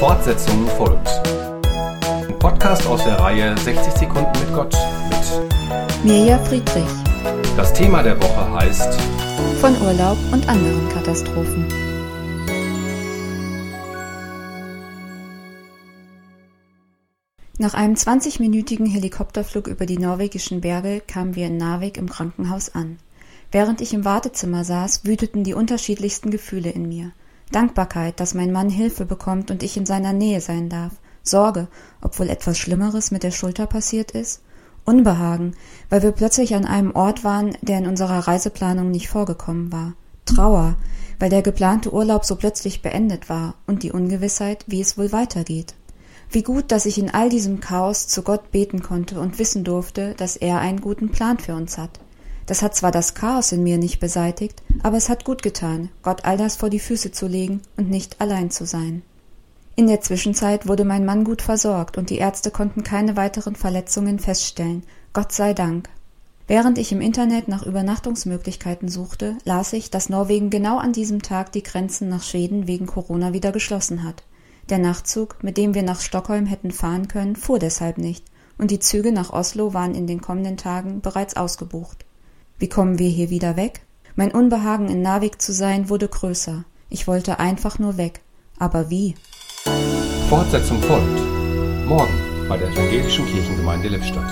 Fortsetzung folgt. Ein Podcast aus der Reihe 60 Sekunden mit Gott mit Mirja Friedrich. Das Thema der Woche heißt Von Urlaub und anderen Katastrophen. Nach einem 20-minütigen Helikopterflug über die norwegischen Berge kamen wir in Narvik im Krankenhaus an. Während ich im Wartezimmer saß, wüteten die unterschiedlichsten Gefühle in mir. Dankbarkeit, dass mein Mann Hilfe bekommt und ich in seiner Nähe sein darf. Sorge, ob wohl etwas Schlimmeres mit der Schulter passiert ist. Unbehagen, weil wir plötzlich an einem Ort waren, der in unserer Reiseplanung nicht vorgekommen war. Trauer, weil der geplante Urlaub so plötzlich beendet war und die Ungewissheit, wie es wohl weitergeht. Wie gut, dass ich in all diesem Chaos zu Gott beten konnte und wissen durfte, dass er einen guten Plan für uns hat. Das hat zwar das Chaos in mir nicht beseitigt, aber es hat gut getan, Gott all das vor die Füße zu legen und nicht allein zu sein. In der Zwischenzeit wurde mein Mann gut versorgt und die Ärzte konnten keine weiteren Verletzungen feststellen. Gott sei Dank. Während ich im Internet nach Übernachtungsmöglichkeiten suchte, las ich, dass Norwegen genau an diesem Tag die Grenzen nach Schweden wegen Corona wieder geschlossen hat. Der Nachtzug, mit dem wir nach Stockholm hätten fahren können, fuhr deshalb nicht, und die Züge nach Oslo waren in den kommenden Tagen bereits ausgebucht. Wie kommen wir hier wieder weg? Mein Unbehagen in Narvik zu sein wurde größer. Ich wollte einfach nur weg. Aber wie? Fortsetzung folgt. Morgen bei der Evangelischen Kirchengemeinde Lippstadt.